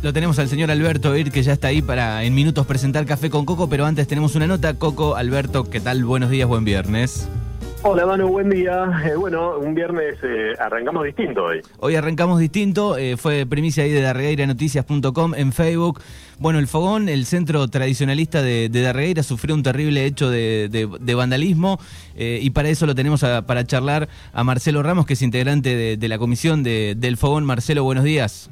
Lo tenemos al señor Alberto Ir, que ya está ahí para en minutos presentar Café con Coco, pero antes tenemos una nota. Coco, Alberto, ¿qué tal? Buenos días, buen viernes. Hola Manu, buen día. Eh, bueno, un viernes eh, arrancamos distinto hoy. Hoy arrancamos distinto, eh, fue primicia ahí de darregeiranoticias.com en Facebook. Bueno, el Fogón, el centro tradicionalista de, de Darregueira, sufrió un terrible hecho de, vandalismo y para eso lo tenemos para charlar a Marcelo Ramos, que es integrante de, la comisión del Fogón. Marcelo, buenos días.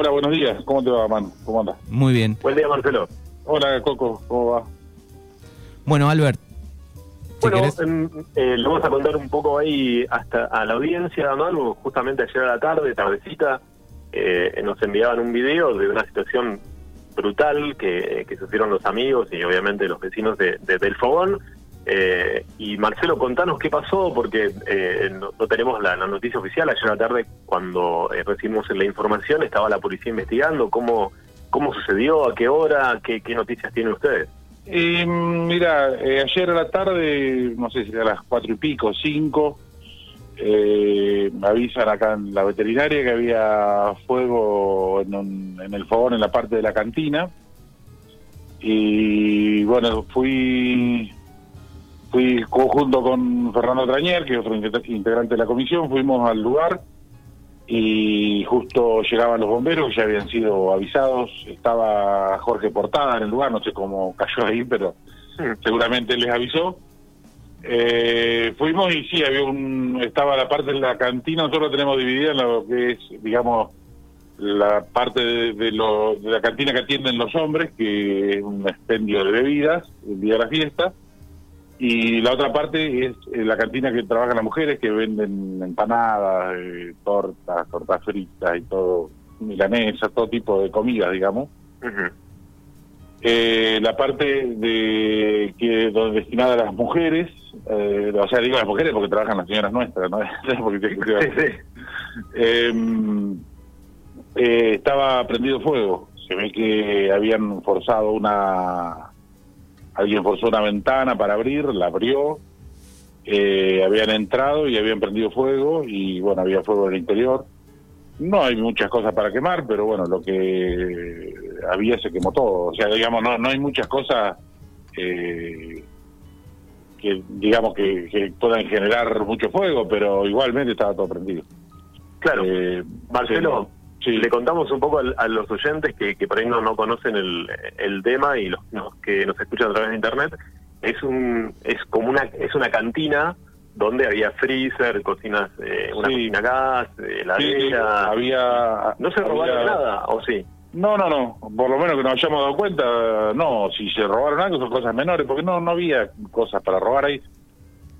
Hola, buenos días. ¿Cómo te va, Manu? ¿Cómo andas? Muy bien. Buen día, Marcelo. Hola, Coco. ¿Cómo va? Bueno, Albert, bueno, eh, le vamos a contar un poco ahí hasta a la audiencia, ¿no? Justamente ayer a la tarde, tardecita, eh, nos enviaban un video de una situación brutal que, sufrieron los amigos y obviamente los vecinos de, del Fogón. Eh, y Marcelo, contanos qué pasó, porque no, tenemos la, noticia oficial. Ayer a la tarde, cuando recibimos la información, estaba la policía investigando cómo, cómo sucedió, a qué hora, qué, qué noticias tienen ustedes. Eh, mira, eh, ayer a la tarde, no sé si a las cuatro y pico, cinco, eh, me avisan acá en la veterinaria que había fuego en, el fogón en la parte de la cantina. Y bueno, fui fui junto con Fernando Trañer, que es otro integrante de la comisión, fuimos al lugar y justo llegaban los bomberos, ya habían sido avisados, estaba Jorge Portada en el lugar, no sé cómo cayó ahí, pero seguramente les avisó. Eh, fuimos y sí, había un, estaba la parte de la cantina, nosotros la tenemos dividida en lo que es, digamos, la parte de, lo, de la cantina que atienden los hombres, que es un expendio de bebidas el día de la fiesta, y la otra parte es eh, la cantina que trabajan las mujeres, que venden empanadas, eh, tortas, tortas fritas y todo, milanesas, todo tipo de comida, digamos. eh, la parte de que donde destinada a las mujeres, eh, o sea, digo las mujeres porque trabajan las señoras nuestras, ¿no? porque em, estaba prendido fuego. Se ve que habían forzado una alguien forzó una ventana para abrir, la abrió, eh, habían entrado y habían prendido fuego y bueno, había fuego en el interior. No hay muchas cosas para quemar, pero bueno, lo que había se quemó todo. O sea, digamos, no, no hay muchas cosas eh, que, digamos, que, puedan generar mucho fuego, pero igualmente estaba todo prendido. Claro. Eh, Marcelo, le contamos un poco a, los oyentes que, por ahí no, no conocen el, el tema y los, que nos escuchan a través de internet. Es un es como una es una cantina donde había freezer, cocinas, eh, una cocina gas, heladera. había. ¿No se robaron nada o sí? No, no, no. Por lo menos que nos hayamos dado cuenta, no. Si se robaron algo son cosas menores, porque no no había cosas para robar ahí.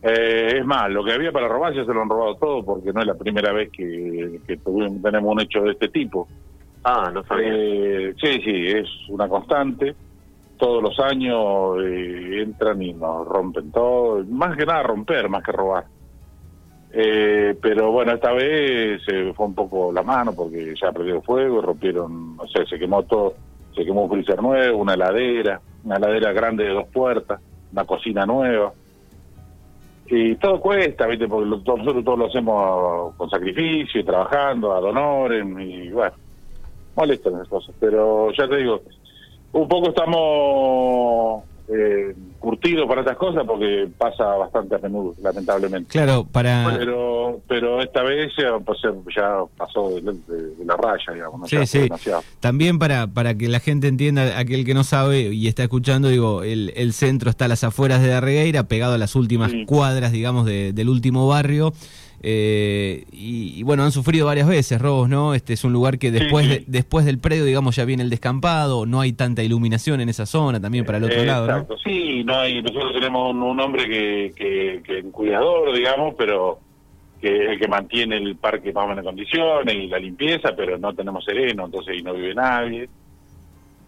Eh, es más, lo que había para robar ya se lo han robado todo porque no es la primera vez que, tenemos un hecho de este tipo. Ah, no sabía. Eh, sí, sí, es una constante. Todos los años eh, entran y nos rompen todo. Más que nada romper, más que robar. pero bueno, esta vez se fue un poco la mano porque ya perdió fuego, rompieron, o sea, se quemó todo. Se quemó un freezer nuevo, una heladera, una heladera grande de dos puertas, una cocina nueva y todo cuesta, ¿viste? Porque nosotros todos lo hacemos con sacrificio trabajando, a honorem, y bueno, molestan esas cosas. Pero ya te digo, un poco estamos eh, curtidos para estas cosas porque pasa bastante a menudo, lamentablemente. Claro, para... Pero, pero esta vez ya, ya pasó de, la raya, digamos. sí, sí. También para, para que la gente entienda, aquel que no sabe y está escuchando, digo, el, el centro está a las afueras de Darregueira, pegado a las últimas cuadras, digamos, del último barrio. Eh, y, bueno, han sufrido varias veces robos, ¿no? Este es un lugar que después después del predio, digamos, ya viene el descampado, no hay tanta iluminación en esa zona, también para el otro lado, ¿no? Sí, no hay, nosotros tenemos un, hombre que, que, que cuidador, digamos, pero que es el que mantiene el parque más o menos en condiciones y la limpieza, pero no tenemos sereno, entonces ahí no vive nadie.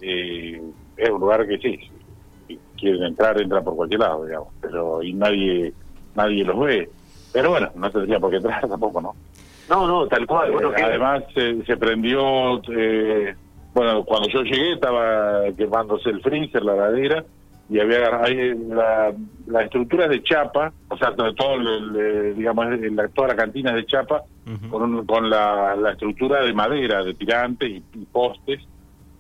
Eh, es un lugar que sí, si quieren entrar, entran por cualquier lado, digamos, pero y nadie nadie los ve. Pero bueno, no tendría por qué entrar tampoco, ¿no? No, no, tal cual. Bueno, eh, además se prendió, eh, bueno, cuando yo llegué estaba quemándose el freezer, la ladera, y había la, la estructura de chapa, o sea, todo, digamos, la, toda la cantina de chapa, con, con la, la, estructura de madera, de tirantes y, postes,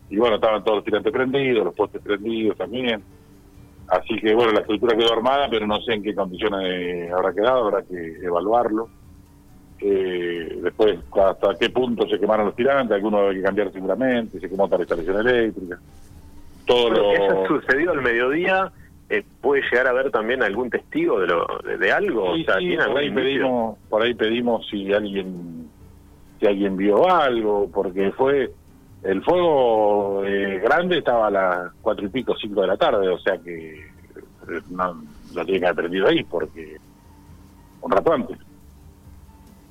y bueno, estaban todos los tirantes prendidos, los postes prendidos también. Así que bueno, la estructura quedó armada, pero no sé en qué condiciones habrá quedado, habrá que evaluarlo. Eh, después, hasta qué punto se quemaron los tirantes, algunos hay que cambiar seguramente, se quemó otra instalación eléctrica todo lo... ¿Eso sucedido al mediodía? Eh, ¿Puede llegar a haber también algún testigo de, lo, de, algo? Sí, por, ahí pedimos, por ahí pedimos si alguien si alguien vio algo, porque fue el fuego eh, grande estaba a las cuatro y pico, cinco de la tarde, o sea que eh, no lo tiene que haber perdido ahí, porque un rato antes.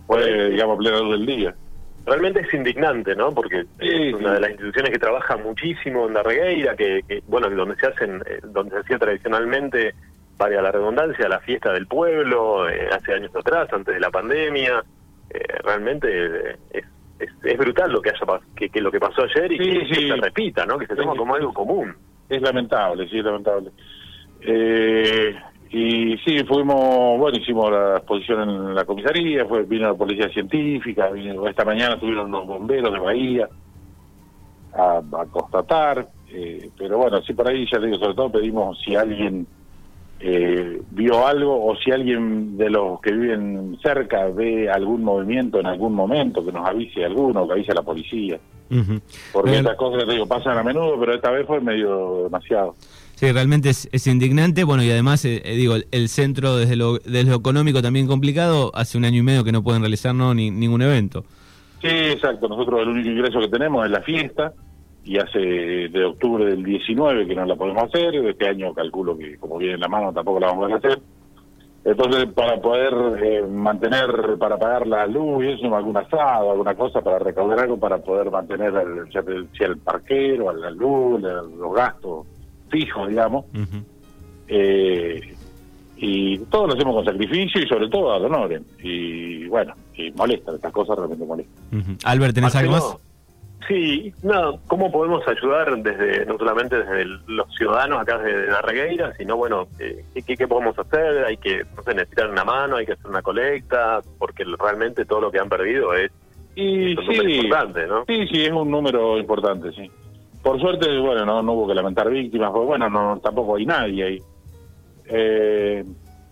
Fue, digamos, plena luz del día realmente es indignante, ¿no? Porque es una de las instituciones que trabaja muchísimo en la regueira, que, bueno, donde se hacen, eh, donde se hacía tradicionalmente, para la redundancia, la fiesta del pueblo, eh, hace años atrás, antes de la pandemia. Eh, realmente es, es, brutal lo que haya que, que lo que pasó ayer y que, se repita, ¿no? Que se toma como algo común. Es lamentable, sí, es lamentable. Eh, y sí, fuimos, bueno, hicimos la exposición en la comisaría, fue, vino la policía científica, vino, esta mañana tuvieron los bomberos de Bahía a, constatar, eh, pero bueno, sí por ahí ya digo, sobre todo pedimos si alguien eh, vio algo o si alguien de los que viven cerca ve algún movimiento en algún momento, que nos avise alguno, que avise a la policía. Porque estas cosas, digo, pasan a menudo, pero esta vez fue medio demasiado. Sí, realmente es, indignante. Bueno, y además, eh, eh, digo, el, centro desde lo, desde lo económico también complicado, hace un año y medio que no pueden realizar no, ni, ningún evento. Sí, exacto. Nosotros el único ingreso que tenemos es la fiesta y hace de octubre del 19 que no la podemos hacer. Este año calculo que como viene en la mano tampoco la vamos a hacer. Entonces, para poder eh, mantener, para pagar la luz y eso, algún asado, alguna cosa, para recaudar algo, para poder mantener el, el parquero, la luz, los gastos fijo, digamos. eh, y todo lo hacemos con sacrificio y sobre todo a honor. Y bueno, y molesta, estas cosas realmente molestan. Albert, ¿tenés algo más? Sí, no, ¿cómo podemos ayudar desde, no solamente desde los ciudadanos acá de, la Regueira, sino bueno, eh, ¿qué, ¿qué, podemos hacer? Hay que, no sé, necesitar una mano, hay que hacer una colecta, porque realmente todo lo que han perdido es, y, importante, ¿no? Sí, sí, es un número importante, sí. Por suerte, bueno, no, no hubo que lamentar víctimas, porque bueno, no, tampoco hay nadie ahí. Eh,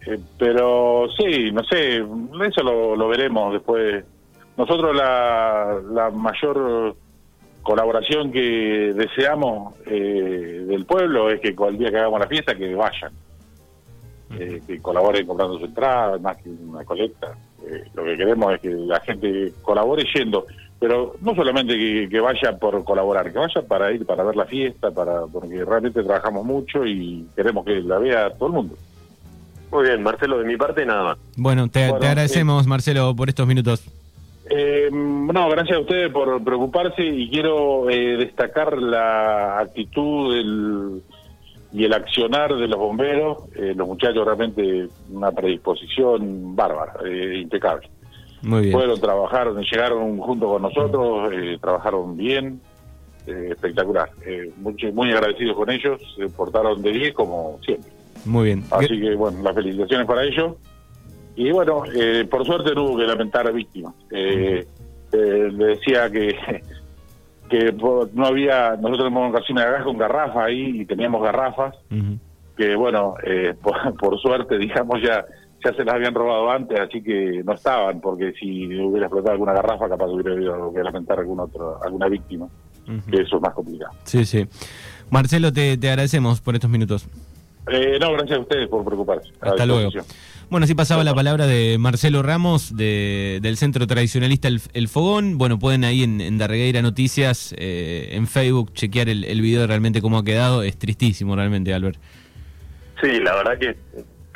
eh, pero sí, no sé, eso lo, veremos después. Nosotros la, la mayor colaboración que deseamos eh, del pueblo es que el día que hagamos la fiesta que vayan, que colaboren comprando su entrada, más que una colecta. lo que queremos es que la gente colabore yendo pero no solamente que, vaya por colaborar, que vaya para ir, para ver la fiesta, para porque realmente trabajamos mucho y queremos que la vea todo el mundo. Muy bien, Marcelo, de mi parte nada más. Bueno, te, agradecemos, eh, Marcelo, por estos minutos. Eh, no, gracias a ustedes por preocuparse y quiero eh, destacar la actitud y el accionar de los bomberos. los muchachos realmente una predisposición bárbara, impecable. Muy Fueron, trabajaron, llegaron junto con nosotros, eh, trabajaron bien, eh, espectacular. Eh, muy, agradecidos con ellos, se portaron de bien como siempre. Muy bien. Así que, bueno, las felicitaciones para ellos. Y bueno, por suerte no hubo que lamentar a víctimas. le decía que que no había, nosotros tenemos una de gas con garrafas ahí y teníamos garrafas, que bueno, por, suerte, digamos, ya ya se las habían robado antes, así que no estaban, porque si hubiera explotado alguna garrafa, capaz hubiera habido que lamentar algún otro, alguna víctima, que eso es más complicado. Sí, sí. Marcelo, te, agradecemos por estos minutos. Eh, no, gracias a ustedes por preocuparse. Hasta luego. Bueno, así pasaba la palabra de Marcelo Ramos de, del Centro Tradicionalista El, Fogón. Bueno, pueden ahí en, en Darregueira Noticias, eh, en Facebook, chequear el, el video de realmente cómo ha quedado. Es tristísimo realmente, Albert. Sí, la verdad que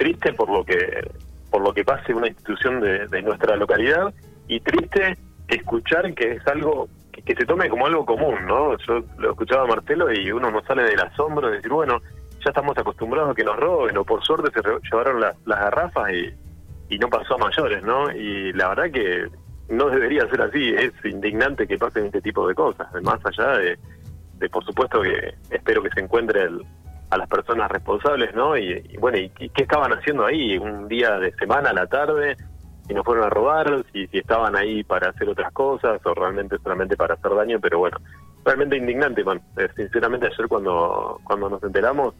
triste por lo que por lo que pase una institución de, nuestra localidad y triste escuchar que es algo que, se tome como algo común, ¿no? Yo lo escuchaba a Marcelo y uno no sale del asombro de decir, bueno, ya estamos acostumbrados a que nos roben o por suerte se llevaron las garrafas y, y no pasó a mayores, ¿no? Y la verdad que no debería ser así, es indignante que pasen este tipo de cosas, más allá de, de por supuesto que espero que se encuentre el, a las personas responsables, ¿no? Y, bueno, ¿y qué estaban haciendo ahí? Un día de semana a la tarde, y nos fueron a robar, si, si estaban ahí para hacer otras cosas o realmente solamente para hacer daño, pero bueno, realmente indignante. Eh, sinceramente ayer cuando, cuando nos enteramos,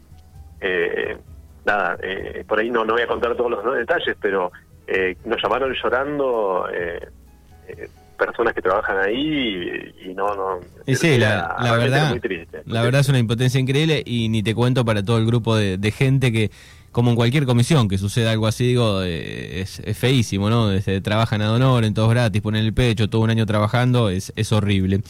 eh, nada, eh, por ahí no, no voy a contar todos los detalles, pero eh, nos llamaron llorando eh, personas que trabajan ahí y, no, no. Y sí, la, verdad, la verdad es una impotencia increíble y ni te cuento para todo el grupo de, gente que, como en cualquier comisión que suceda algo así, digo, es, feísimo, ¿no? Desde, trabajan a honor, en todos gratis, ponen el pecho, todo un año trabajando, es, es horrible.